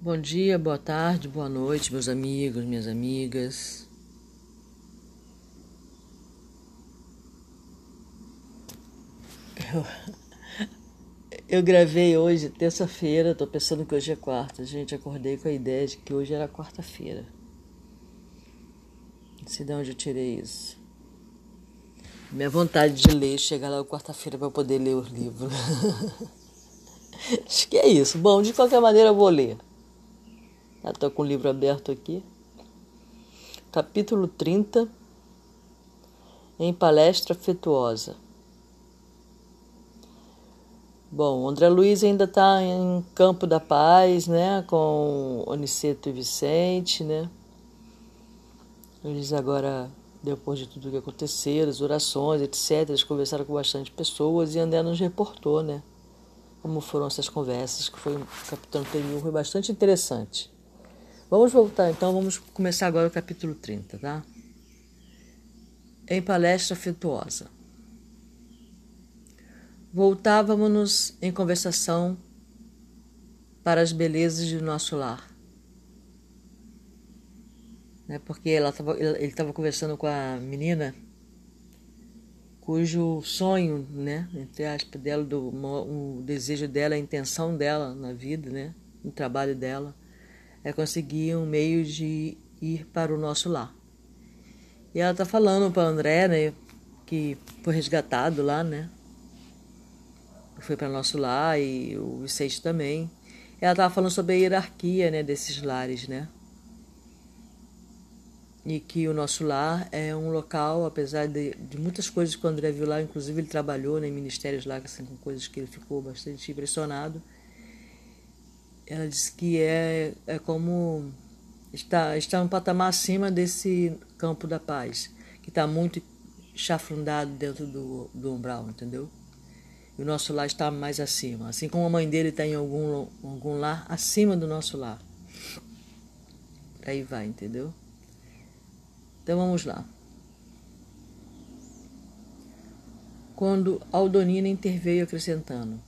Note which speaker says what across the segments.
Speaker 1: Bom dia, boa tarde, boa noite, meus amigos, minhas amigas. Eu, eu gravei hoje, terça-feira, tô pensando que hoje é quarta. Gente, acordei com a ideia de que hoje era quarta-feira. Não sei de onde eu tirei isso. Minha vontade de ler, chegar lá quarta-feira para poder ler o livro. Acho que é isso. Bom, de qualquer maneira eu vou ler. Estou com o livro aberto aqui. Capítulo 30. Em palestra afetuosa. Bom, André Luiz ainda está em Campo da Paz, né, com Oniceto e Vicente, né. Eles agora, depois de tudo que aconteceu, as orações, etc., eles conversaram com bastante pessoas e André nos reportou, né, como foram essas conversas, que foi um capítulo anterior, foi bastante interessante. Vamos voltar então, vamos começar agora o capítulo 30, tá? Em palestra afetuosa. Voltávamos-nos em conversação para as belezas de nosso lar. Né? Porque ela tava, ele estava conversando com a menina cujo sonho, né, entre aspas, dela, do, o desejo dela, a intenção dela na vida, né, no trabalho dela, é conseguir um meio de ir para o nosso lar. E ela está falando para André, né, que foi resgatado lá, né, foi para nosso lar e o Vicente também. Ela estava falando sobre a hierarquia, né, desses lares, né, e que o nosso lar é um local, apesar de, de muitas coisas que o André viu lá, inclusive ele trabalhou né, em ministérios lá, assim, com coisas que ele ficou bastante impressionado ela disse que é, é como está, está um patamar acima desse campo da paz, que está muito chafrundado dentro do, do umbral, entendeu? E o nosso lar está mais acima. Assim como a mãe dele está em algum, algum lar acima do nosso lar. Aí vai, entendeu? Então vamos lá. Quando Aldonina interveio acrescentando: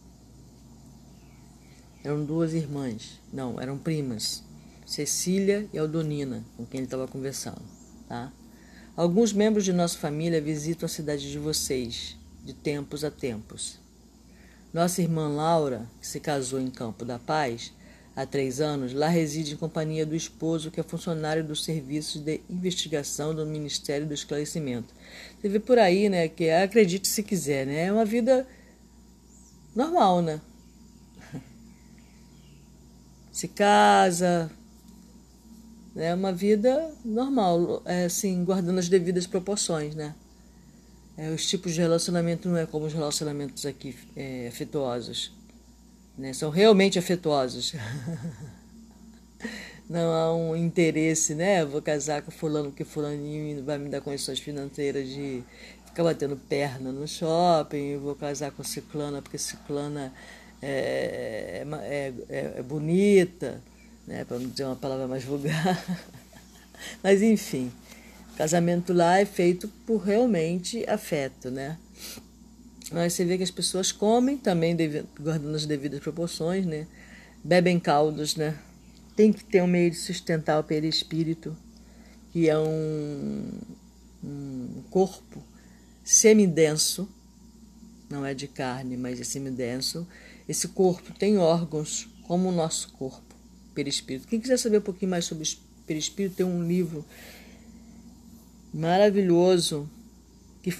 Speaker 1: eram duas irmãs, não, eram primas, Cecília e Aldonina, com quem ele estava conversando. Tá? Alguns membros de nossa família visitam a cidade de vocês, de tempos a tempos. Nossa irmã Laura, que se casou em Campo da Paz há três anos, lá reside em companhia do esposo, que é funcionário dos serviços de investigação do Ministério do Esclarecimento. Você vê por aí, né, que acredite se quiser, né, é uma vida normal, né? Se casa, é uma vida normal, é, assim, guardando as devidas proporções, né? É, os tipos de relacionamento não é como os relacionamentos aqui é, afetuosos, né? São realmente afetuosos. não há um interesse, né? Vou casar com fulano porque fulaninho vai me dar condições financeiras de ficar batendo perna no shopping, vou casar com ciclana porque ciclana é, é, é, é bonita, né, para não dizer uma palavra mais vulgar. Mas enfim, casamento lá é feito por realmente afeto, né? Mas você vê que as pessoas comem também, guardando as devidas proporções, né? Bebem caldos, né? Tem que ter um meio de sustentar o perispírito, que é um, um corpo semidenso, não é de carne, mas é semidenso, esse corpo tem órgãos como o nosso corpo, perispírito. Quem quiser saber um pouquinho mais sobre perispírito, tem um livro maravilhoso, que,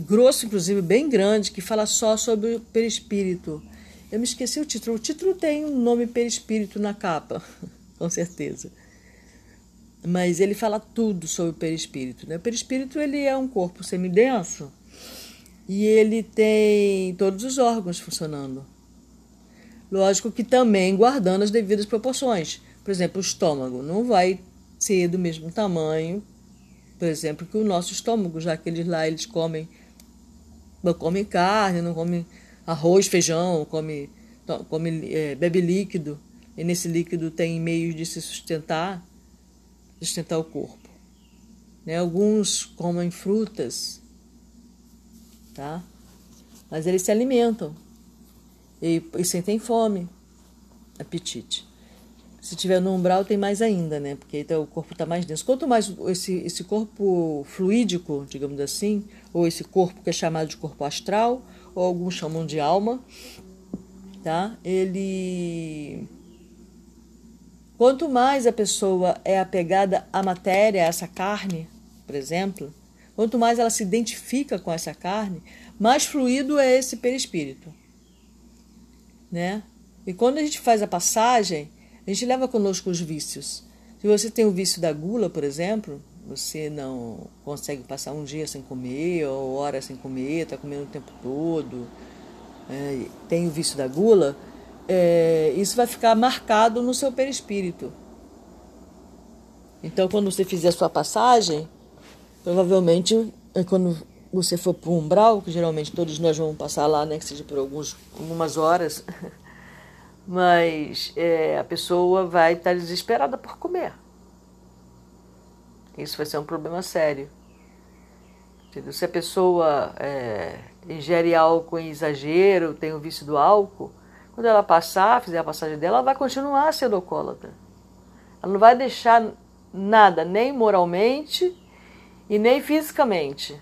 Speaker 1: grosso, inclusive, bem grande, que fala só sobre o perispírito. Eu me esqueci o título. O título tem o um nome perispírito na capa, com certeza. Mas ele fala tudo sobre o perispírito. Né? O perispírito ele é um corpo semidenso e ele tem todos os órgãos funcionando. Lógico que também guardando as devidas proporções. Por exemplo, o estômago não vai ser do mesmo tamanho, por exemplo, que o nosso estômago, já que eles lá eles comem não comem carne, não comem arroz, feijão, come, come é, bebe líquido, e nesse líquido tem meios de se sustentar, sustentar o corpo. Né? Alguns comem frutas, tá? Mas eles se alimentam e, e sentem fome, apetite. Se tiver no umbral, tem mais ainda, né? Porque então, o corpo está mais denso. Quanto mais esse, esse corpo fluídico, digamos assim, ou esse corpo que é chamado de corpo astral, ou alguns chamam de alma, tá? Ele. Quanto mais a pessoa é apegada à matéria, a essa carne, por exemplo, quanto mais ela se identifica com essa carne, mais fluido é esse perispírito, né? E quando a gente faz a passagem, a gente leva conosco os vícios. Se você tem o vício da gula, por exemplo, você não consegue passar um dia sem comer, ou horas sem comer, está comendo o tempo todo, é, tem o vício da gula, é, isso vai ficar marcado no seu perispírito. Então, quando você fizer a sua passagem, provavelmente, é quando você for para o umbral, que geralmente todos nós vamos passar lá, né, que seja por alguns, algumas horas, mas é, a pessoa vai estar desesperada por comer. Isso vai ser um problema sério. Entendeu? Se a pessoa é, ingere álcool em exagero, tem o vício do álcool, quando ela passar, fizer a passagem dela, ela vai continuar sendo alcoólatra. Ela não vai deixar nada, nem moralmente e nem fisicamente.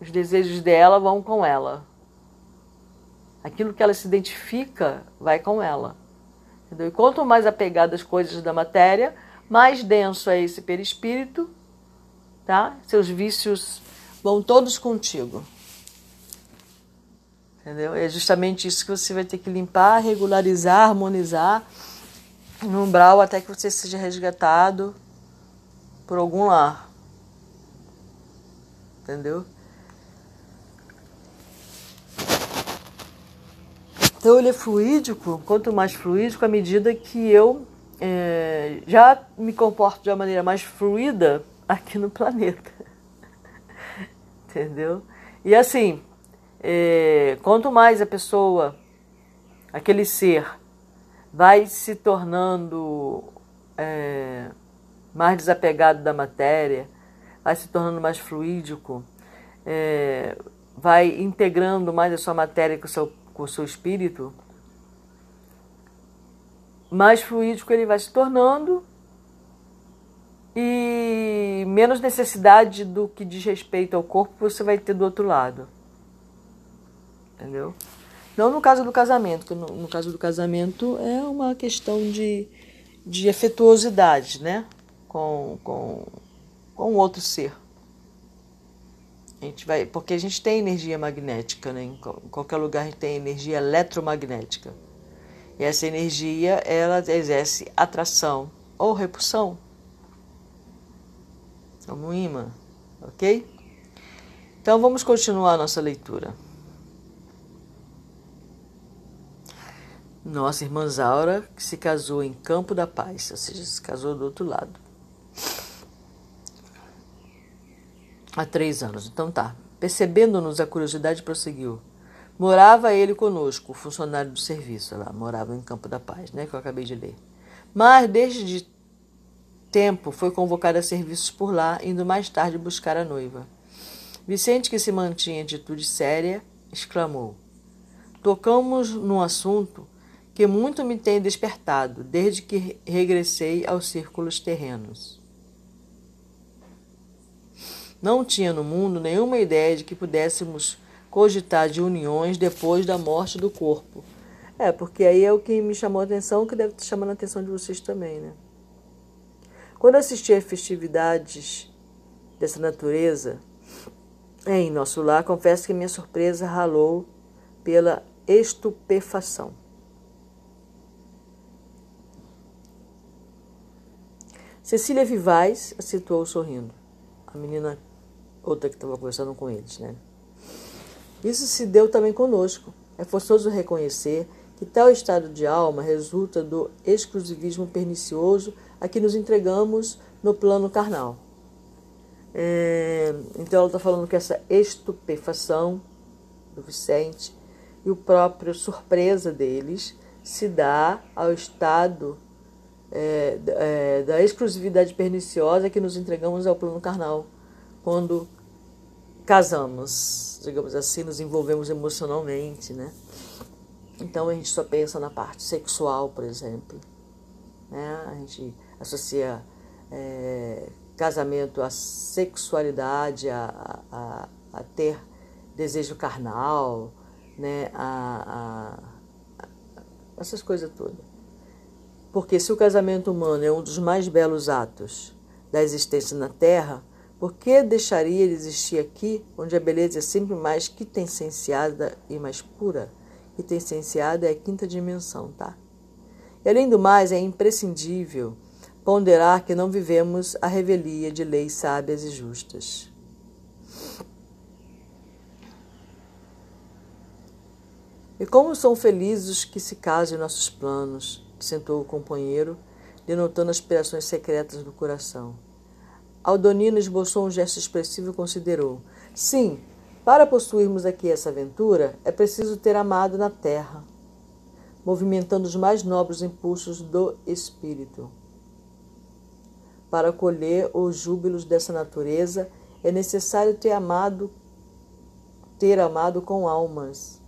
Speaker 1: Os desejos dela vão com ela. Aquilo que ela se identifica vai com ela. Entendeu? E quanto mais apegada às coisas da matéria, mais denso é esse perispírito, tá? Seus vícios vão todos contigo. Entendeu? É justamente isso que você vai ter que limpar, regularizar, harmonizar no umbral até que você seja resgatado por algum lar. Entendeu? Então ele é fluídico, quanto mais fluídico, à medida que eu é, já me comporto de uma maneira mais fluida aqui no planeta. Entendeu? E assim, é, quanto mais a pessoa, aquele ser, vai se tornando é, mais desapegado da matéria, vai se tornando mais fluídico, é, vai integrando mais a sua matéria com o seu com o seu espírito, mais fluídico ele vai se tornando e menos necessidade do que diz respeito ao corpo você vai ter do outro lado. Entendeu? Não no caso do casamento, que no, no caso do casamento é uma questão de, de afetuosidade, né? Com, com, com outro ser. Gente vai, porque a gente tem energia magnética, né? Em qualquer lugar a gente tem energia eletromagnética. E essa energia, ela exerce atração ou repulsão. Como um imã, ok? Então vamos continuar a nossa leitura. Nossa irmã Zaura, que se casou em Campo da Paz, ou seja, se casou do outro lado. Há três anos. Então tá. Percebendo-nos a curiosidade, prosseguiu. Morava ele conosco, o funcionário do serviço lá, morava em Campo da Paz, né, que eu acabei de ler. Mas desde tempo foi convocado a serviços por lá, indo mais tarde buscar a noiva. Vicente, que se mantinha em atitude séria, exclamou: Tocamos num assunto que muito me tem despertado desde que regressei aos círculos terrenos. Não tinha no mundo nenhuma ideia de que pudéssemos cogitar de uniões depois da morte do corpo. É, porque aí é o que me chamou a atenção, que deve estar chamando a atenção de vocês também, né? Quando assisti a festividades dessa natureza em nosso lar, confesso que minha surpresa ralou pela estupefação. Cecília Vivais a situou sorrindo. A menina outra que estava conversando com eles, né? Isso se deu também conosco. É forçoso reconhecer que tal estado de alma resulta do exclusivismo pernicioso a que nos entregamos no plano carnal. É, então ela está falando que essa estupefação do Vicente e o próprio surpresa deles se dá ao estado é, é, da exclusividade perniciosa que nos entregamos ao plano carnal quando casamos, digamos assim, nos envolvemos emocionalmente, né? Então a gente só pensa na parte sexual, por exemplo. Né? A gente associa é, casamento à sexualidade, a, a, a, ter desejo carnal, né? a, a essas coisas todas. Porque se o casamento humano é um dos mais belos atos da existência na Terra, por que deixaria ele existir aqui, onde a beleza é sempre mais quintessenciada e mais pura? Quintessenciada é a quinta dimensão, tá? E além do mais, é imprescindível ponderar que não vivemos a revelia de leis sábias e justas. E como são felizes os que se casam em nossos planos, sentou o companheiro, denotando aspirações secretas do coração. Aldonino esboçou um gesto expressivo e considerou: Sim, para possuirmos aqui essa aventura, é preciso ter amado na terra, movimentando os mais nobres impulsos do espírito. Para colher os júbilos dessa natureza, é necessário ter amado, ter amado com almas.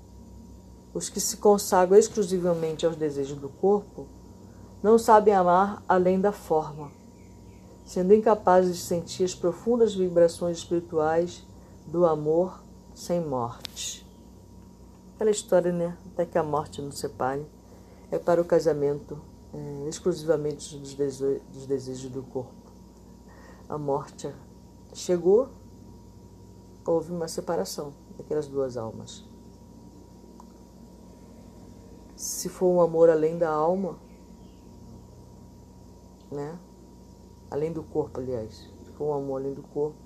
Speaker 1: Os que se consagram exclusivamente aos desejos do corpo não sabem amar além da forma, sendo incapazes de sentir as profundas vibrações espirituais do amor sem morte. Aquela história, né? Até que a morte nos separe, é para o casamento é, exclusivamente dos, dese dos desejos do corpo. A morte chegou, houve uma separação daquelas duas almas. Se for um amor além da alma, né? Além do corpo, aliás. Se for um amor além do corpo,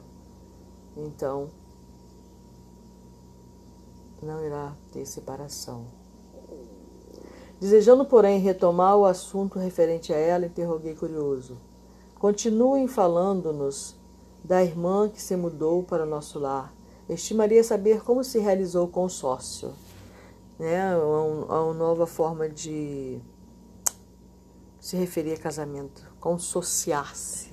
Speaker 1: então não irá ter separação. Desejando, porém, retomar o assunto referente a ela, interroguei curioso. Continuem falando-nos da irmã que se mudou para o nosso lar. Estimaria saber como se realizou o consórcio. Né? Uma, uma nova forma de se referir a casamento. Consociar-se.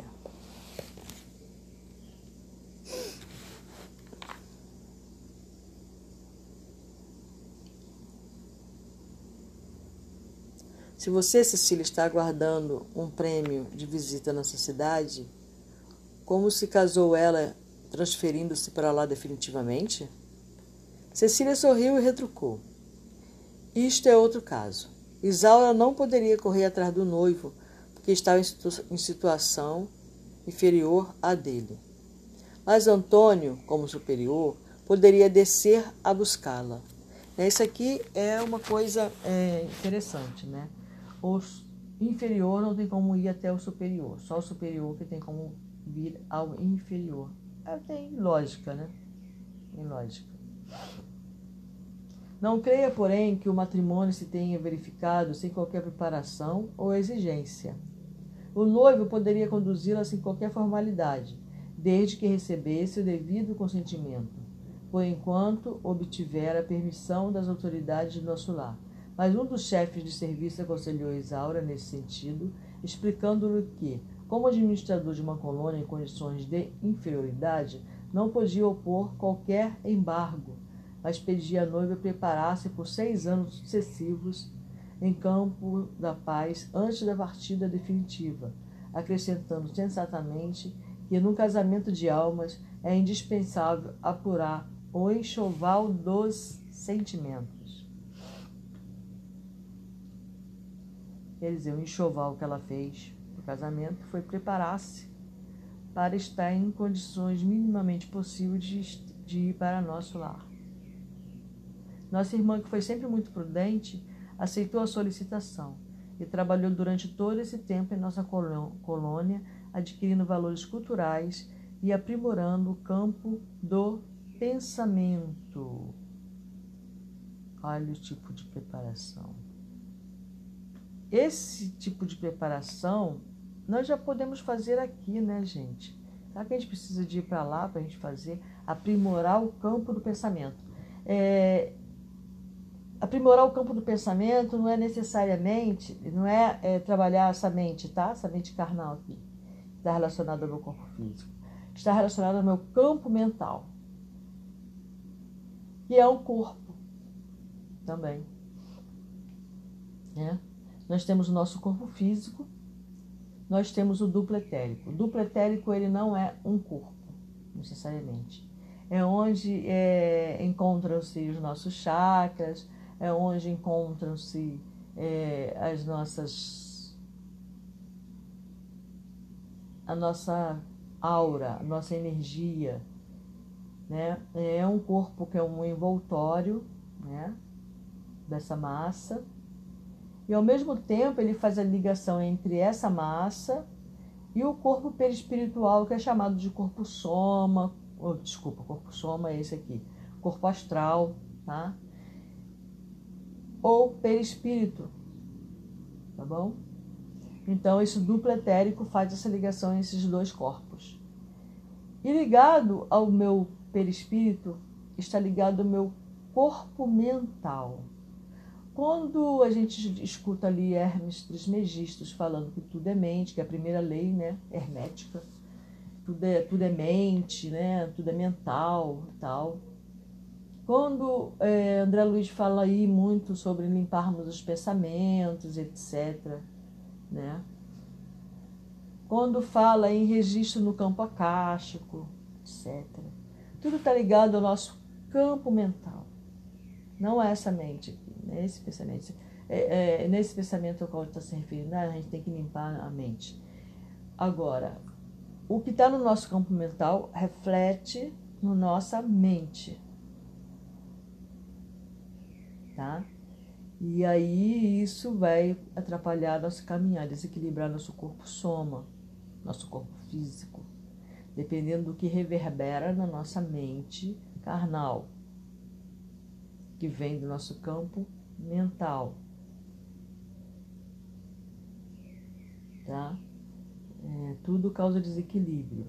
Speaker 1: Se você, Cecília, está aguardando um prêmio de visita nessa cidade, como se casou ela transferindo-se para lá definitivamente? Cecília sorriu e retrucou. Isto é outro caso. Isaura não poderia correr atrás do noivo, porque estava em, situ em situação inferior à dele. Mas Antônio, como superior, poderia descer a buscá-la. Isso aqui é uma coisa é, interessante, né? o inferior não tem como ir até o superior, só o superior que tem como vir ao inferior. É, tem lógica, né? Tem lógica. Não creia, porém, que o matrimônio se tenha verificado sem qualquer preparação ou exigência. O noivo poderia conduzi-la sem qualquer formalidade, desde que recebesse o devido consentimento, por enquanto obtiver a permissão das autoridades do nosso lar. Mas um dos chefes de serviço aconselhou Isaura nesse sentido, explicando-lhe que, como administrador de uma colônia em condições de inferioridade, não podia opor qualquer embargo, mas pedia à noiva preparar-se por seis anos sucessivos em campo da paz antes da partida definitiva, acrescentando sensatamente que num casamento de almas é indispensável apurar o enxoval dos sentimentos. Quer dizer, o enxoval que ela fez no casamento foi preparar-se para estar em condições minimamente possíveis de, de ir para nosso lar. Nossa irmã, que foi sempre muito prudente, aceitou a solicitação e trabalhou durante todo esse tempo em nossa colônia, adquirindo valores culturais e aprimorando o campo do pensamento. Olha o tipo de preparação. Esse tipo de preparação nós já podemos fazer aqui, né, gente? Será que a gente precisa de ir para lá para a gente fazer? Aprimorar o campo do pensamento. É, aprimorar o campo do pensamento não é necessariamente, não é, é, trabalhar essa mente, tá? Essa mente carnal aqui, está relacionada ao meu corpo físico. Está relacionada ao meu campo mental, que é o corpo também. Né? Nós temos o nosso corpo físico, nós temos o duplo etérico. O duplo etérico ele não é um corpo, necessariamente. É onde é, encontram-se os nossos chakras, é onde encontram-se é, as nossas a nossa aura, a nossa energia, né? É um corpo que é um envoltório, né? Dessa massa e ao mesmo tempo ele faz a ligação entre essa massa e o corpo perispiritual, que é chamado de corpo soma, oh, desculpa, corpo soma é esse aqui, corpo astral, tá? Ou perispírito, tá bom? Então esse duplo etérico faz essa ligação entre esses dois corpos. E ligado ao meu perispírito está ligado ao meu corpo mental. Quando a gente escuta ali Hermes Trismegistus falando que tudo é mente, que é a primeira lei né, hermética, tudo é, tudo é mente, né, tudo é mental e tal. Quando é, André Luiz fala aí muito sobre limparmos os pensamentos, etc. Né? Quando fala em registro no campo acástico, etc. Tudo está ligado ao nosso campo mental. Não é essa mente é esse pensamento. É, é, nesse pensamento ao qual está se referindo, né? a gente tem que limpar a mente. Agora, o que está no nosso campo mental reflete na nossa mente. Tá? E aí isso vai atrapalhar nosso caminhar, desequilibrar nosso corpo soma, nosso corpo físico, dependendo do que reverbera na nossa mente carnal que vem do nosso campo mental. Tá? É, tudo causa desequilíbrio.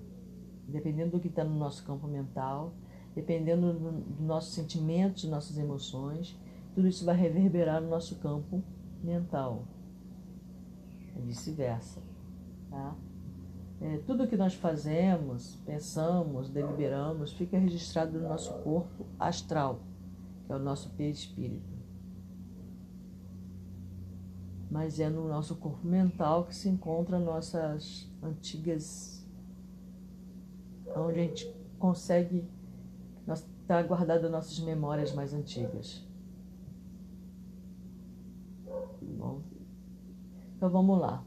Speaker 1: Dependendo do que está no nosso campo mental, dependendo dos do nossos sentimentos, nossas emoções, tudo isso vai reverberar no nosso campo mental. E vice-versa. Tá? É, tudo que nós fazemos, pensamos, deliberamos, fica registrado no nosso corpo astral que é o nosso perispírito. Mas é no nosso corpo mental que se encontram nossas antigas. onde a gente consegue. está guardada nossas memórias mais antigas. Bom. Então vamos lá.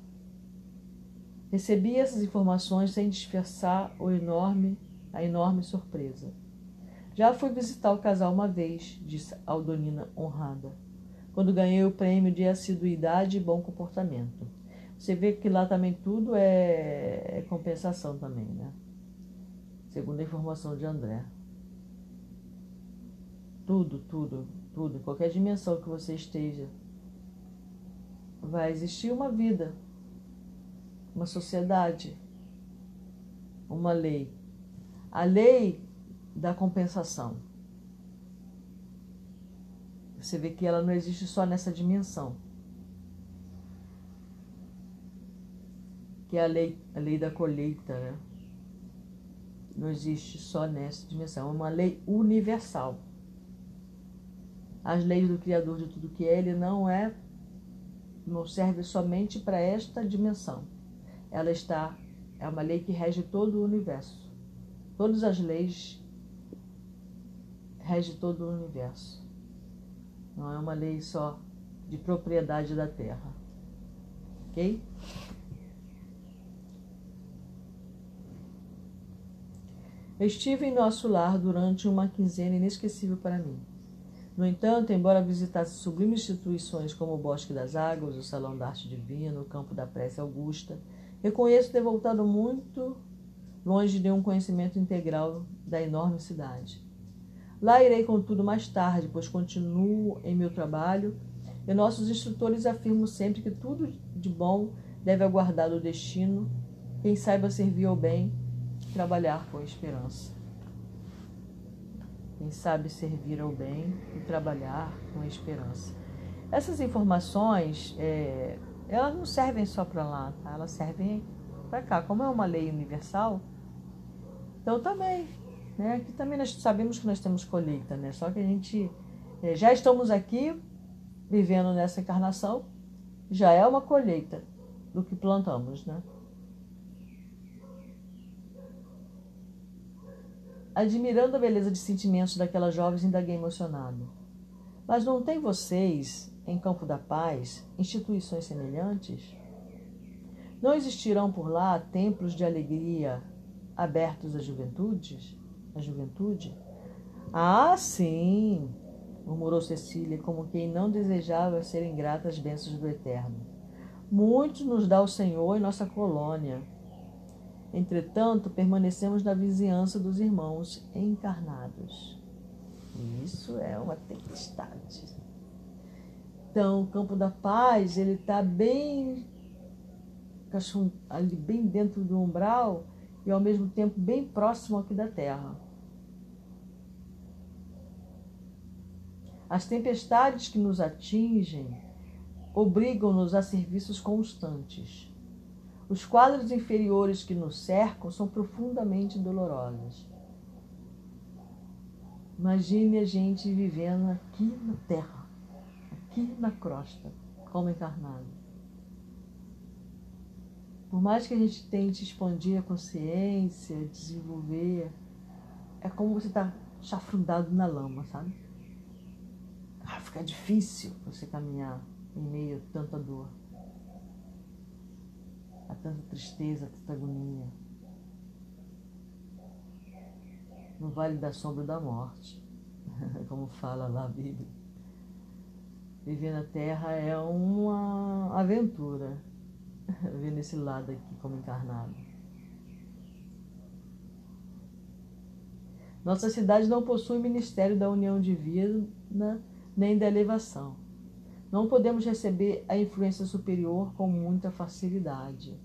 Speaker 1: Recebi essas informações sem disfarçar o enorme, a enorme surpresa. Já fui visitar o casal uma vez, disse Aldonina honrada, quando ganhei o prêmio de assiduidade e bom comportamento. Você vê que lá também tudo é, é compensação também, né? Segundo a informação de André. Tudo, tudo, tudo, qualquer dimensão que você esteja, vai existir uma vida, uma sociedade, uma lei. A lei da compensação. Você vê que ela não existe só nessa dimensão. Que é a lei, a lei da colheita, né? Não existe só nessa dimensão. É uma lei universal. As leis do Criador de tudo que é, ele não é, não serve somente para esta dimensão. Ela está, é uma lei que rege todo o universo. Todas as leis rege todo o universo. Não é uma lei só de propriedade da terra. Ok? Estive em nosso lar durante uma quinzena inesquecível para mim. No entanto, embora visitasse sublimes instituições como o Bosque das Águas, o Salão da Arte Divina, o Campo da Prece Augusta, reconheço ter voltado muito longe de um conhecimento integral da enorme cidade. Lá irei, contudo, mais tarde, pois continuo em meu trabalho e nossos instrutores afirmam sempre que tudo de bom deve aguardar o destino, quem saiba servir ao bem trabalhar com esperança. Quem sabe servir ao bem e trabalhar com esperança. Essas informações, é, elas não servem só para lá, tá? elas servem para cá. Como é uma lei universal, então também né? Aqui também nós sabemos que nós temos colheita, né? Só que a gente é, já estamos aqui vivendo nessa encarnação, já é uma colheita do que plantamos, né? Admirando a beleza de sentimentos daquelas jovens, indaguei emocionado. Mas não tem vocês, em Campo da Paz, instituições semelhantes? Não existirão por lá templos de alegria abertos às juventudes? À juventude? Ah, sim, murmurou Cecília, como quem não desejava ser ingrata às bênçãos do Eterno. Muitos nos dá o Senhor em nossa colônia. Entretanto, permanecemos na vizinhança dos irmãos encarnados. Isso é uma tempestade. Então, o campo da paz, ele está bem ali bem dentro do umbral e ao mesmo tempo bem próximo aqui da terra. As tempestades que nos atingem obrigam-nos a serviços constantes. Os quadros inferiores que nos cercam são profundamente dolorosos. Imagine a gente vivendo aqui na Terra, aqui na crosta, como encarnado. Por mais que a gente tente expandir a consciência, desenvolver, é como você está chafrundado na lama, sabe? Ah, fica difícil você caminhar em meio a tanta dor, a tanta tristeza, a tanta agonia. No vale da sombra da morte, como fala lá a Bíblia. Viver na Terra é uma aventura, ver nesse lado aqui como encarnado. Nossa cidade não possui Ministério da União Divina nem da elevação. Não podemos receber a influência superior com muita facilidade.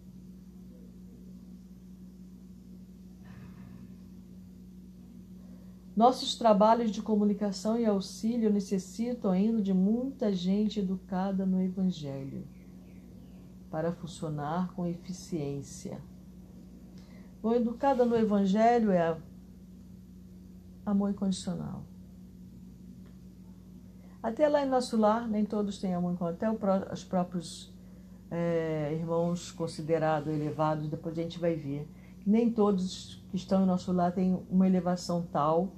Speaker 1: Nossos trabalhos de comunicação e auxílio necessitam ainda de muita gente educada no Evangelho para funcionar com eficiência. O educada no Evangelho é amor incondicional. Até lá em nosso lar, nem todos têm amor até os próprios é, irmãos considerados elevados, depois a gente vai ver. Nem todos que estão em nosso lar têm uma elevação tal,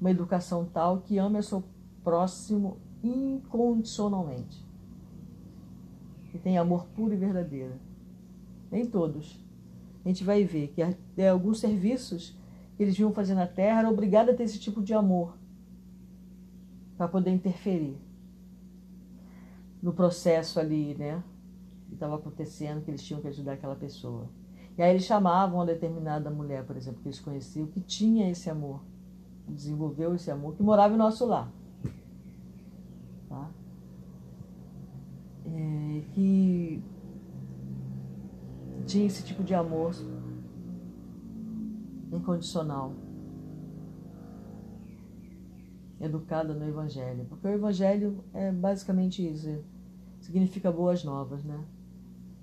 Speaker 1: uma educação tal, que ame o seu próximo incondicionalmente. Que tem amor puro e verdadeiro. Nem todos. A gente vai ver que é, alguns serviços que eles vinham fazer na terra eram obrigados a ter esse tipo de amor para poder interferir no processo ali, né? Que estava acontecendo, que eles tinham que ajudar aquela pessoa. E aí eles chamavam uma determinada mulher, por exemplo, que eles conheciam, que tinha esse amor, desenvolveu esse amor, que morava em nosso lar. Tá? É, que tinha esse tipo de amor incondicional educada no Evangelho. Porque o Evangelho é basicamente isso. Significa boas novas, né?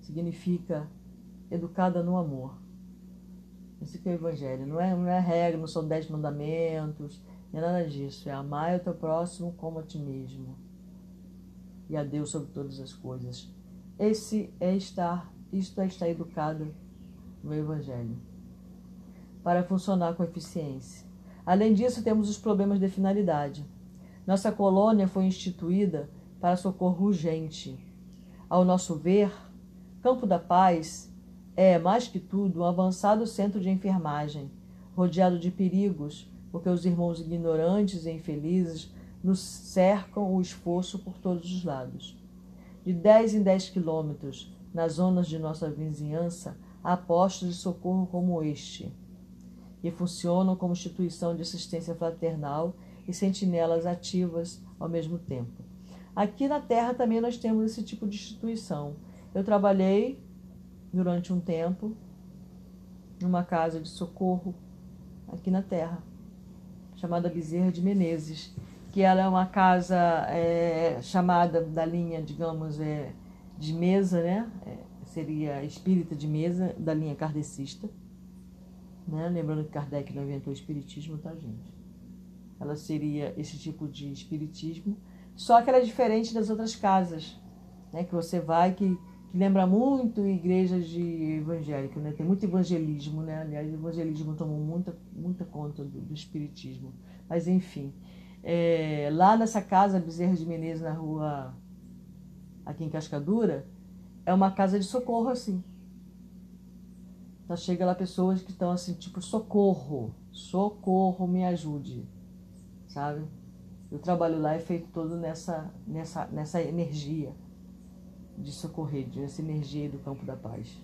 Speaker 1: Significa educada no amor. Esse que é o Evangelho. Não é, não é regra, não são dez mandamentos, não é nada disso. É amar o teu próximo como a ti mesmo. E a Deus sobre todas as coisas. Esse é estar, isto é estar educado no Evangelho. Para funcionar com eficiência. Além disso, temos os problemas de finalidade. Nossa colônia foi instituída para socorro urgente. Ao nosso ver, Campo da Paz é, mais que tudo, um avançado centro de enfermagem, rodeado de perigos, porque os irmãos ignorantes e infelizes nos cercam o esforço por todos os lados. De 10 em 10 quilômetros, nas zonas de nossa vizinhança, há postos de socorro como este que funcionam como instituição de assistência fraternal e sentinelas ativas ao mesmo tempo. Aqui na Terra também nós temos esse tipo de instituição. Eu trabalhei durante um tempo numa casa de socorro aqui na Terra, chamada Bezerra de Menezes, que ela é uma casa é, chamada da linha, digamos, é, de mesa, né? É, seria espírita de mesa, da linha kardecista né? Lembrando que Kardec não inventou o espiritismo, tá, gente? Ela seria esse tipo de espiritismo, só que ela é diferente das outras casas, né? Que você vai que, que lembra muito igrejas de evangélica, né? Tem muito evangelismo, né? Aliás, o evangelismo tomou muita, muita conta do, do espiritismo. Mas enfim, é, lá nessa casa Bezerra de Menezes, na rua aqui em Cascadura, é uma casa de socorro assim. Então chega lá pessoas que estão assim, tipo, socorro, socorro, me ajude, sabe? O trabalho lá é feito todo nessa, nessa, nessa energia de socorrer, dessa energia do campo da paz.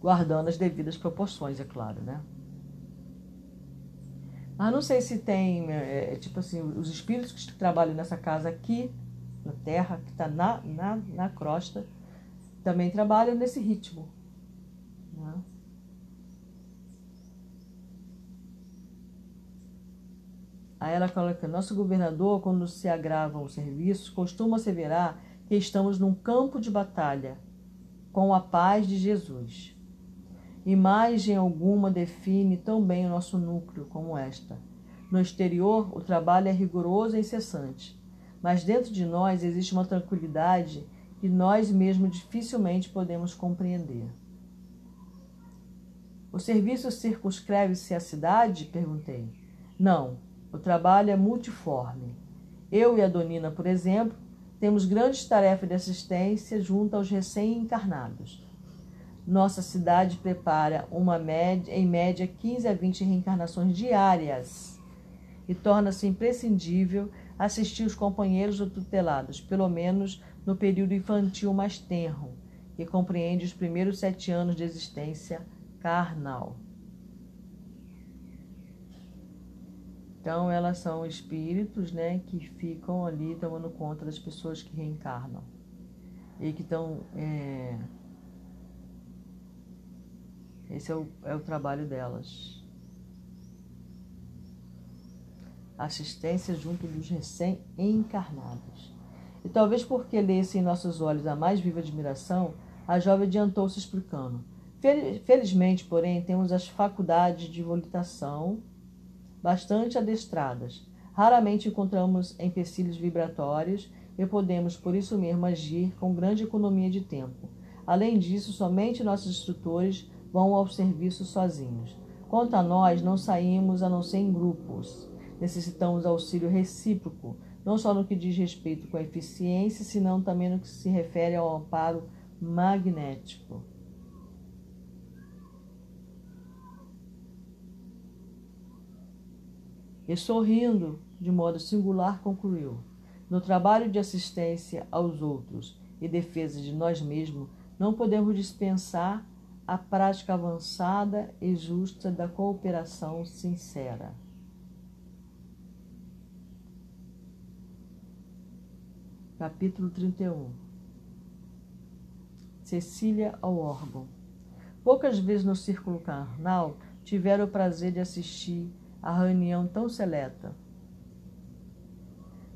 Speaker 1: Guardando as devidas proporções, é claro, né? Mas não sei se tem, é, é, tipo assim, os espíritos que trabalham nessa casa aqui, na terra, que está na, na, na crosta, também trabalham nesse ritmo. Né? Aí ela coloca: nosso governador, quando se agravam os serviços, costuma asseverar que estamos num campo de batalha com a paz de Jesus. Imagem alguma define tão bem o nosso núcleo como esta. No exterior, o trabalho é rigoroso e incessante, mas dentro de nós existe uma tranquilidade que nós mesmos dificilmente podemos compreender. O serviço circunscreve-se à cidade? perguntei. Não, o trabalho é multiforme. Eu e a Donina, por exemplo, temos grandes tarefas de assistência junto aos recém-encarnados. Nossa cidade prepara uma média, em média 15 a 20 reencarnações diárias e torna-se imprescindível assistir os companheiros ou tutelados, pelo menos no período infantil mais tenro, que compreende os primeiros sete anos de existência carnal. Então, elas são espíritos né, que ficam ali tomando conta das pessoas que reencarnam e que estão. É... Esse é o, é o trabalho delas. Assistência junto dos recém-encarnados. E talvez porque lesse em nossos olhos a mais viva admiração, a jovem adiantou-se explicando. Felizmente, porém, temos as faculdades de volitação bastante adestradas. Raramente encontramos empecilhos vibratórios e podemos, por isso mesmo, agir com grande economia de tempo. Além disso, somente nossos instrutores vão ao serviço sozinhos. Quanto a nós, não saímos a não ser em grupos. Necessitamos auxílio recíproco, não só no que diz respeito com a eficiência, senão também no que se refere ao amparo magnético. E sorrindo de modo singular, concluiu: No trabalho de assistência aos outros e defesa de nós mesmos, não podemos dispensar a prática avançada e justa da cooperação sincera. Capítulo 31 Cecília ao órgão. Poucas vezes no círculo carnal tiveram o prazer de assistir a reunião tão seleta.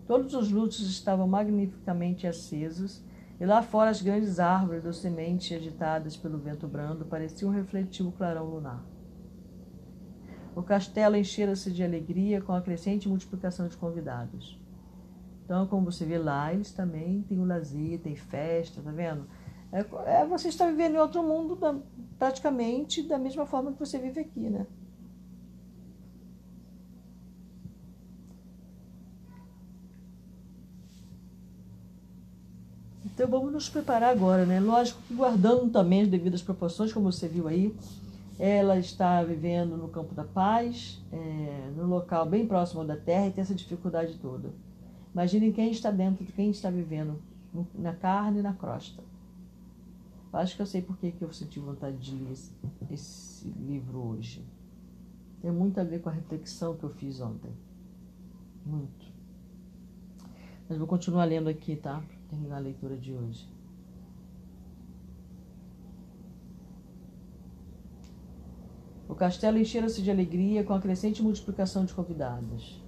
Speaker 1: Todos os lutos estavam magnificamente acesos, e lá fora as grandes árvores docemente agitadas pelo vento brando pareciam refletir o clarão lunar. O castelo enchera-se de alegria com a crescente multiplicação de convidados. Então, como você vê lá, eles também têm o lazer, tem festa, tá vendo? É, é, você está vivendo em outro mundo da, praticamente da mesma forma que você vive aqui, né? Então vamos nos preparar agora, né? Lógico que guardando também as devidas proporções, como você viu aí, ela está vivendo no campo da paz, é, no local bem próximo da terra e tem essa dificuldade toda. Imaginem quem está dentro, quem está vivendo na carne e na crosta. Acho que eu sei por que eu senti vontade de ler esse, esse livro hoje. Tem muito a ver com a reflexão que eu fiz ontem. Muito. Mas vou continuar lendo aqui, tá? Terminar a leitura de hoje. O castelo enchera-se de alegria com a crescente multiplicação de convidados.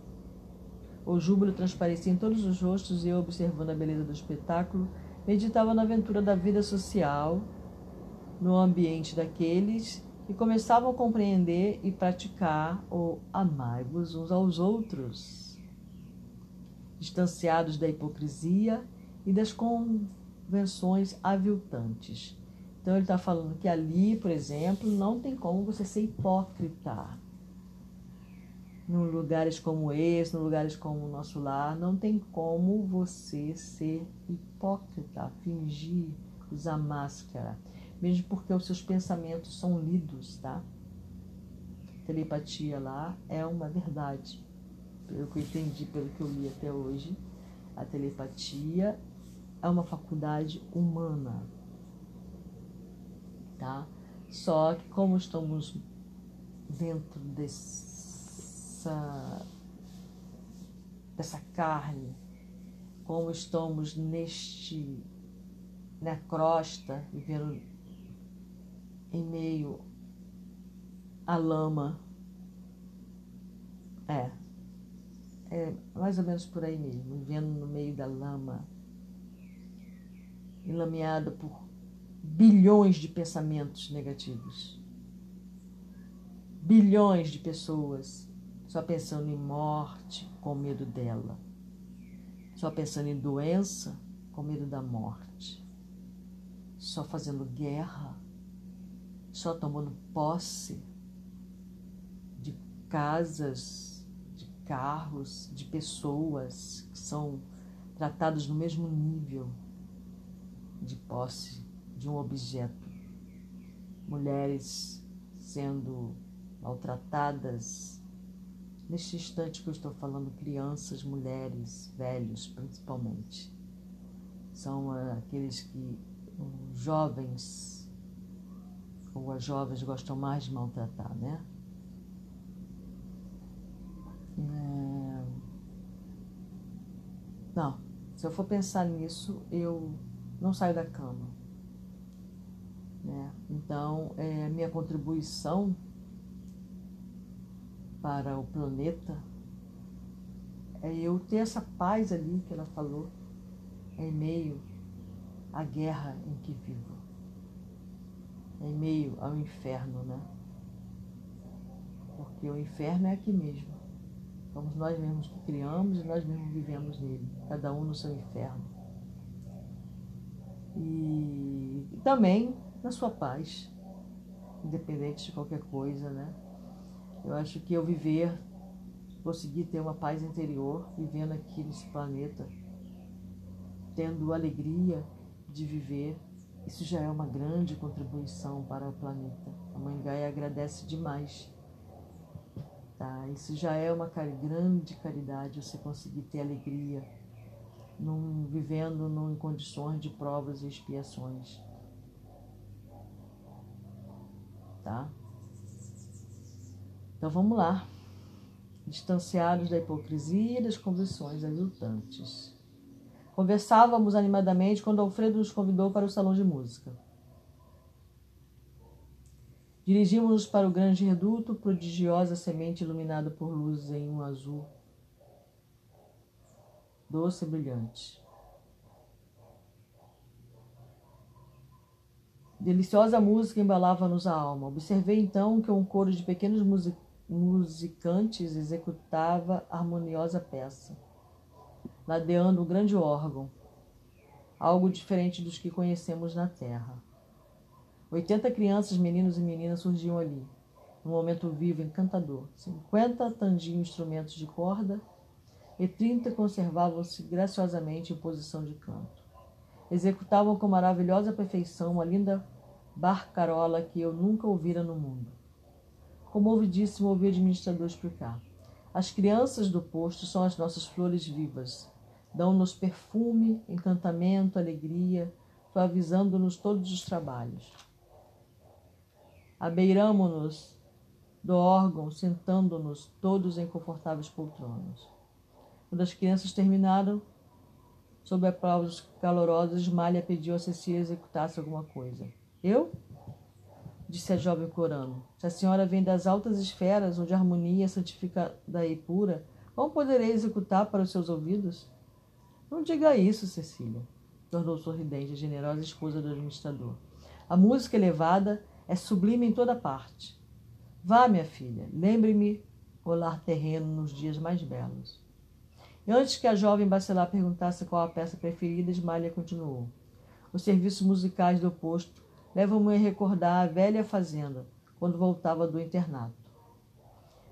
Speaker 1: O júbilo transparecia em todos os rostos e eu, observando a beleza do espetáculo, meditava na aventura da vida social, no ambiente daqueles que começavam a compreender e praticar o amai-vos uns aos outros, distanciados da hipocrisia e das convenções aviltantes. Então ele está falando que ali, por exemplo, não tem como você ser hipócrita. Em lugares como esse, em lugares como o nosso lar, não tem como você ser hipócrita, fingir, usar máscara, mesmo porque os seus pensamentos são lidos, tá? Telepatia lá é uma verdade, pelo que eu entendi, pelo que eu li até hoje. A telepatia é uma faculdade humana, tá? Só que como estamos dentro dessa dessa carne, como estamos neste na crosta, vivendo em meio à lama. É, é mais ou menos por aí mesmo, vivendo no meio da lama, enlameada por bilhões de pensamentos negativos. Bilhões de pessoas só pensando em morte com medo dela. Só pensando em doença com medo da morte. Só fazendo guerra. Só tomando posse de casas, de carros, de pessoas que são tratados no mesmo nível posse de um objeto. Mulheres sendo maltratadas. Neste instante que eu estou falando, crianças, mulheres, velhos principalmente. São aqueles que os jovens ou as jovens gostam mais de maltratar, né? É... Não, se eu for pensar nisso, eu não saio da cama. Né? Então, é, minha contribuição para o planeta é eu ter essa paz ali que ela falou, em meio à guerra em que vivo, em meio ao inferno, né? Porque o inferno é aqui mesmo. Somos nós mesmos que criamos e nós mesmos vivemos nele, cada um no seu inferno. E também na sua paz, independente de qualquer coisa, né? Eu acho que eu viver, conseguir ter uma paz interior, vivendo aqui nesse planeta, tendo alegria de viver, isso já é uma grande contribuição para o planeta. A Mãe Gaia agradece demais. Tá? Isso já é uma grande caridade, você conseguir ter alegria, num, vivendo num, em condições de provas e expiações. tá? Então vamos lá. Distanciados da hipocrisia e das convicções exultantes. Conversávamos animadamente quando Alfredo nos convidou para o salão de música. Dirigimos-nos para o grande reduto, prodigiosa semente iluminada por luzes em um azul doce e brilhante. Deliciosa música embalava-nos a alma. Observei então que um coro de pequenos musicantes executava harmoniosa peça, ladeando um grande órgão, algo diferente dos que conhecemos na terra. Oitenta crianças, meninos e meninas surgiam ali, num momento vivo, encantador. Cinquenta tangiam instrumentos de corda e trinta conservavam-se graciosamente em posição de canto. Executavam com maravilhosa perfeição uma linda barcarola que eu nunca ouvira no mundo. Comovidíssimo ouvi o administrador explicar. As crianças do posto são as nossas flores vivas. Dão-nos perfume, encantamento, alegria, suavizando-nos todos os trabalhos. Abeiramo-nos do órgão, sentando-nos todos em confortáveis poltronas. Quando as crianças terminaram, sob aplausos calorosos, Malha pediu a Cecília executasse alguma coisa. Eu? Disse a jovem corando. Se a senhora vem das altas esferas, onde a harmonia santificada e pura, como poderei executar para os seus ouvidos? Não diga isso, Cecília, tornou sorridente a generosa esposa do administrador. A música elevada é sublime em toda parte. Vá, minha filha, lembre-me o terreno nos dias mais belos. E antes que a jovem bacelar perguntasse qual a peça preferida, Esmalha continuou. Os serviços musicais do posto levam-me a recordar a velha fazenda, quando voltava do internato.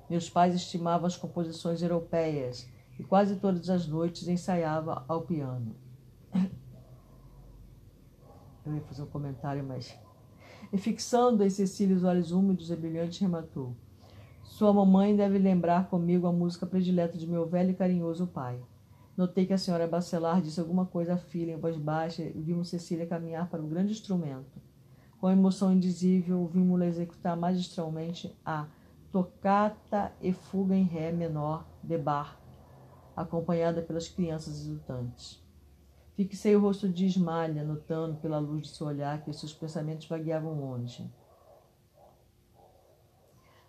Speaker 1: Meus pais estimavam as composições europeias e quase todas as noites ensaiava ao piano. Eu ia fazer um comentário, mas. E fixando em Cecília os olhos úmidos e brilhantes, rematou. Sua mamãe deve lembrar comigo a música predileta de meu velho e carinhoso pai. Notei que a senhora Bacelar disse alguma coisa à filha em voz baixa e vimos Cecília caminhar para o grande instrumento. Com emoção indizível, vimos-la executar magistralmente a Tocata e Fuga em Ré menor de Bar, acompanhada pelas crianças exultantes. Fixei o rosto de Ismalha, notando pela luz de seu olhar que seus pensamentos vagueavam longe.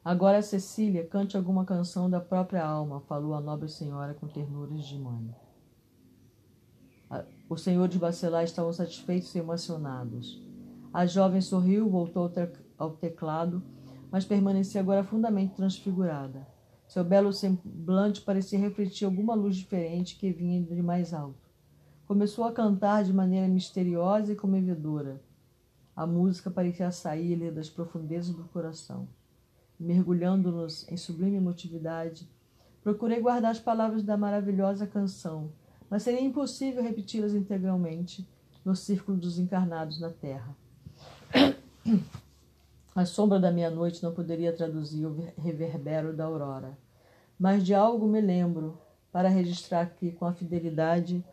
Speaker 1: Agora, Cecília, cante alguma canção da própria alma, falou a nobre senhora com ternuras de mãe. Os senhores Bacelar estavam satisfeitos e emocionados. A jovem sorriu, voltou ao teclado, mas permanecia agora fundamente transfigurada. Seu belo semblante parecia refletir alguma luz diferente que vinha de mais alto. Começou a cantar de maneira misteriosa e comovedora. A música parecia sair-lhe das profundezas do coração. Mergulhando-nos em sublime emotividade, procurei guardar as palavras da maravilhosa canção, mas seria impossível repeti-las integralmente no círculo dos encarnados na terra. A sombra da meia-noite não poderia traduzir o reverbero da aurora, mas de algo me lembro para registrar aqui com a fidelidade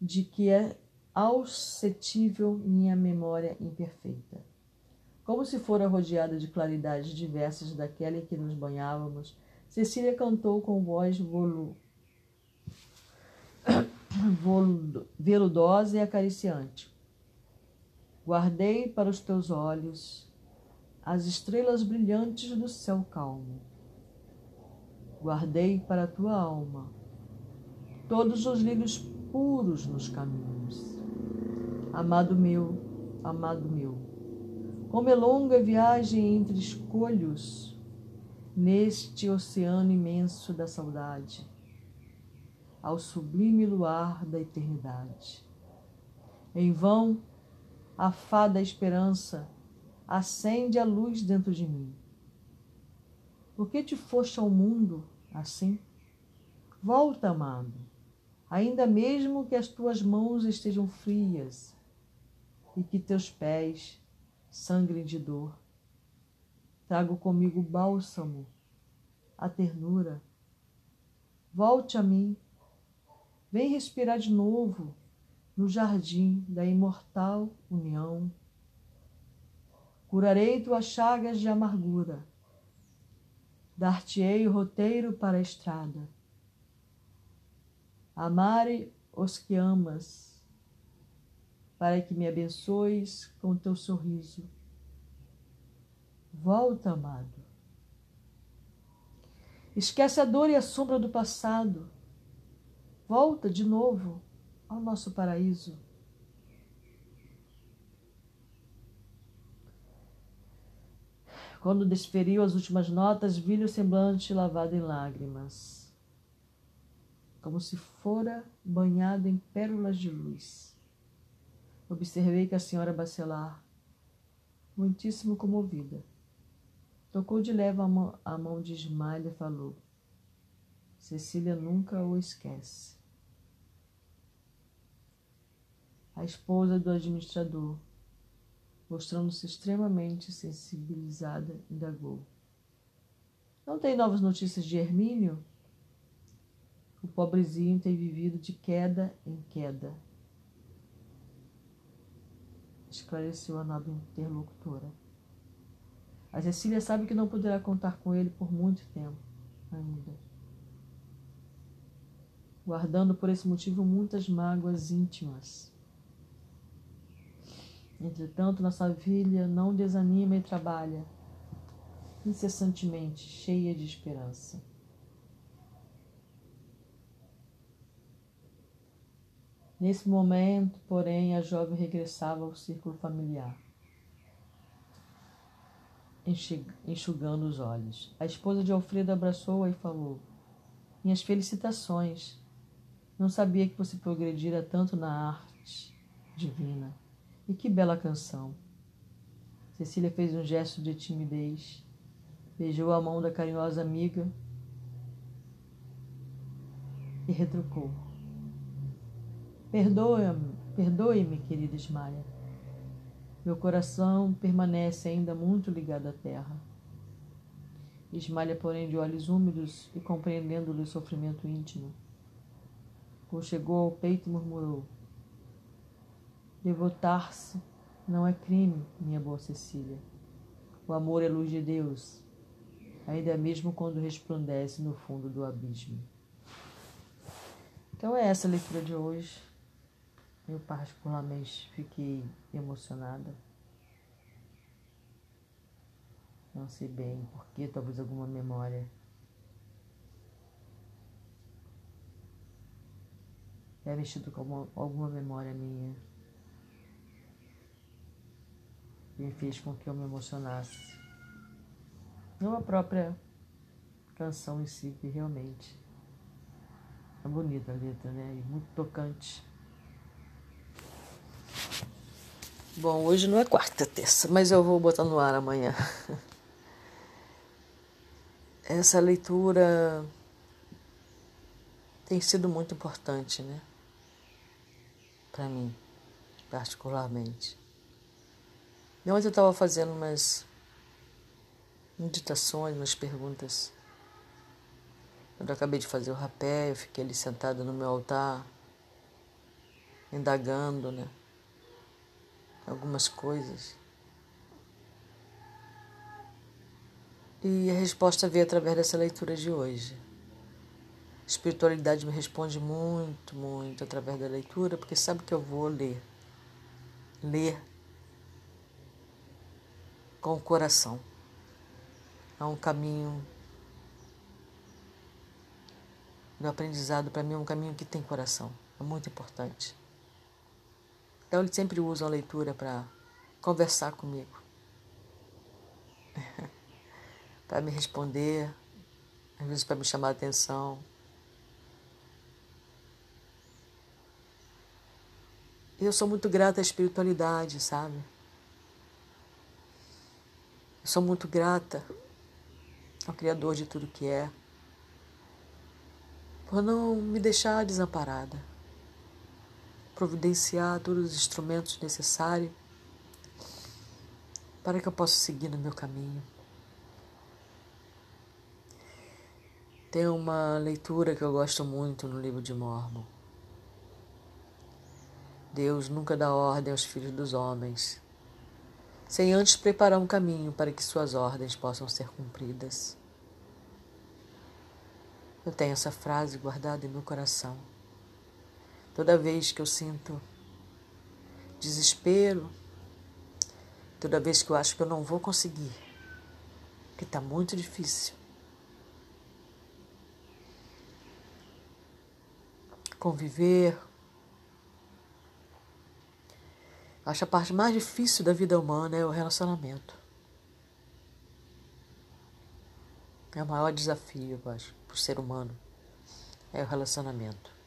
Speaker 1: de que é auscetível minha memória imperfeita. Como se fora rodeada de claridades diversas daquela em que nos banhávamos, Cecília cantou com voz volu... volu... veludosa e acariciante. Guardei para os teus olhos as estrelas brilhantes do céu calmo. Guardei para a tua alma todos os lírios puros nos caminhos. Amado meu, amado meu, como é longa a viagem entre escolhos neste oceano imenso da saudade, ao sublime luar da eternidade. Em vão, a fada esperança acende a luz dentro de mim. Por que te foste ao mundo assim? Volta, amado ainda mesmo que as tuas mãos estejam frias e que teus pés sangrem de dor. Trago comigo bálsamo, a ternura. Volte a mim, vem respirar de novo no jardim da imortal união. Curarei tuas chagas de amargura, dar-te-ei o roteiro para a estrada Amare os que amas, para que me abençoes com teu sorriso. Volta, amado. Esquece a dor e a sombra do passado. Volta de novo ao nosso paraíso. Quando desferiu as últimas notas, vi-lhe o semblante lavado em lágrimas como se fora banhado em pérolas de luz. Observei que a senhora Bacelar, muitíssimo comovida, tocou de leve a mão, a mão de Ismalha e falou: Cecília nunca o esquece. A esposa do administrador, mostrando-se extremamente sensibilizada, indagou: Não tem novas notícias de Hermínio? O pobrezinho tem vivido de queda em queda, esclareceu a nobre interlocutora. A Cecília sabe que não poderá contar com ele por muito tempo ainda, guardando por esse motivo muitas mágoas íntimas. Entretanto, nossa filha não desanima e trabalha incessantemente, cheia de esperança. Nesse momento, porém, a jovem regressava ao círculo familiar, enxugando os olhos. A esposa de Alfredo abraçou-a e falou: Minhas felicitações. Não sabia que você progredira tanto na arte divina. E que bela canção. Cecília fez um gesto de timidez, beijou a mão da carinhosa amiga e retrucou. Perdoe-me, perdoe-me, querida Ismaia. Meu coração permanece ainda muito ligado à terra. Ismalha, porém, de olhos úmidos e compreendendo-lhe o sofrimento íntimo. Conchegou ao peito e murmurou: Devotar-se não é crime, minha boa Cecília. O amor é luz de Deus, ainda mesmo quando resplandece no fundo do abismo. Então é essa a leitura de hoje. Eu particularmente fiquei emocionada. Não sei bem porquê, talvez alguma memória. É mexido com alguma memória minha. Que fez com que eu me emocionasse. Não a própria canção em si, que realmente é bonita a letra, né? E muito tocante. Bom, hoje não é quarta, terça, mas eu vou botar no ar amanhã. Essa leitura tem sido muito importante, né? Para mim, particularmente. E ontem eu estava fazendo umas meditações, umas perguntas. Quando eu acabei de fazer o rapé, eu fiquei ali sentada no meu altar, indagando, né? Algumas coisas. E a resposta veio através dessa leitura de hoje. A espiritualidade me responde muito, muito através da leitura, porque sabe que eu vou ler. Ler com o coração. Há um caminho do aprendizado, para mim, é um caminho que tem coração. É muito importante. Então ele sempre usa a leitura para conversar comigo, para me responder, às vezes para me chamar a atenção. Eu sou muito grata à espiritualidade, sabe? Eu sou muito grata ao Criador de tudo que é, por não me deixar desamparada providenciar todos os instrumentos necessários para que eu possa seguir no meu caminho. Tem uma leitura que eu gosto muito no livro de Mormon. Deus nunca dá ordem aos filhos dos homens, sem antes preparar um caminho para que suas ordens possam ser cumpridas. Eu tenho essa frase guardada em meu coração. Toda vez que eu sinto desespero, toda vez que eu acho que eu não vou conseguir, que está muito difícil. Conviver. Acho a parte mais difícil da vida humana é o relacionamento. É o maior desafio, eu acho, para o ser humano. É o relacionamento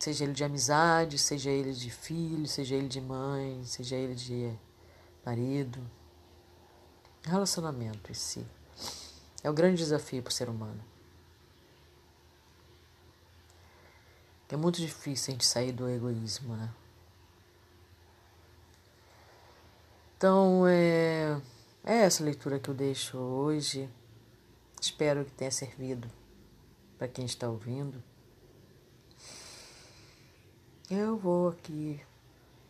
Speaker 1: seja ele de amizade, seja ele de filho, seja ele de mãe, seja ele de marido. Relacionamento em si é o grande desafio para o ser humano. É muito difícil a gente sair do egoísmo, né? Então, é, é essa leitura que eu deixo hoje. Espero que tenha servido para quem está ouvindo. Eu vou aqui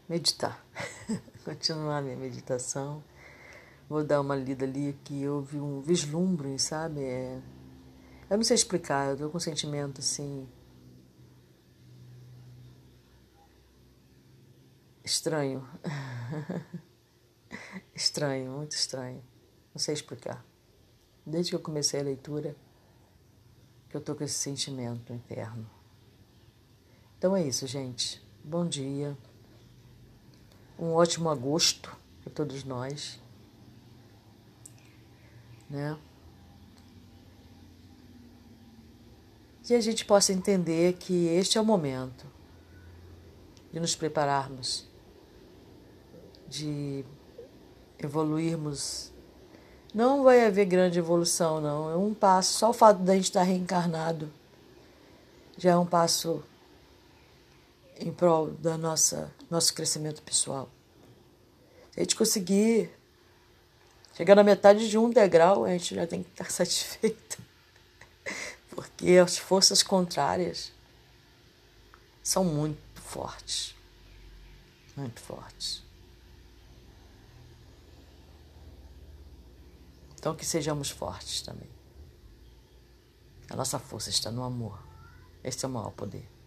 Speaker 1: meditar, continuar minha meditação. Vou dar uma lida ali que houve um vislumbre, sabe? É... Eu não sei explicar, eu tô com um sentimento assim. Estranho. estranho, muito estranho. Não sei explicar. Desde que eu comecei a leitura, que eu tô com esse sentimento interno. Então é isso, gente. Bom dia. Um ótimo agosto para todos nós. Né? Que a gente possa entender que este é o momento de nos prepararmos, de evoluirmos. Não vai haver grande evolução, não. É um passo. Só o fato da gente estar reencarnado já é um passo em prol da nossa nosso crescimento pessoal. Se a gente conseguir chegar na metade de um degrau, a gente já tem que estar satisfeito. Porque as forças contrárias são muito fortes. Muito fortes. Então que sejamos fortes também. A nossa força está no amor. Este é o maior poder.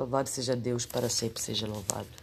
Speaker 1: Louvado seja Deus, para sempre seja louvado.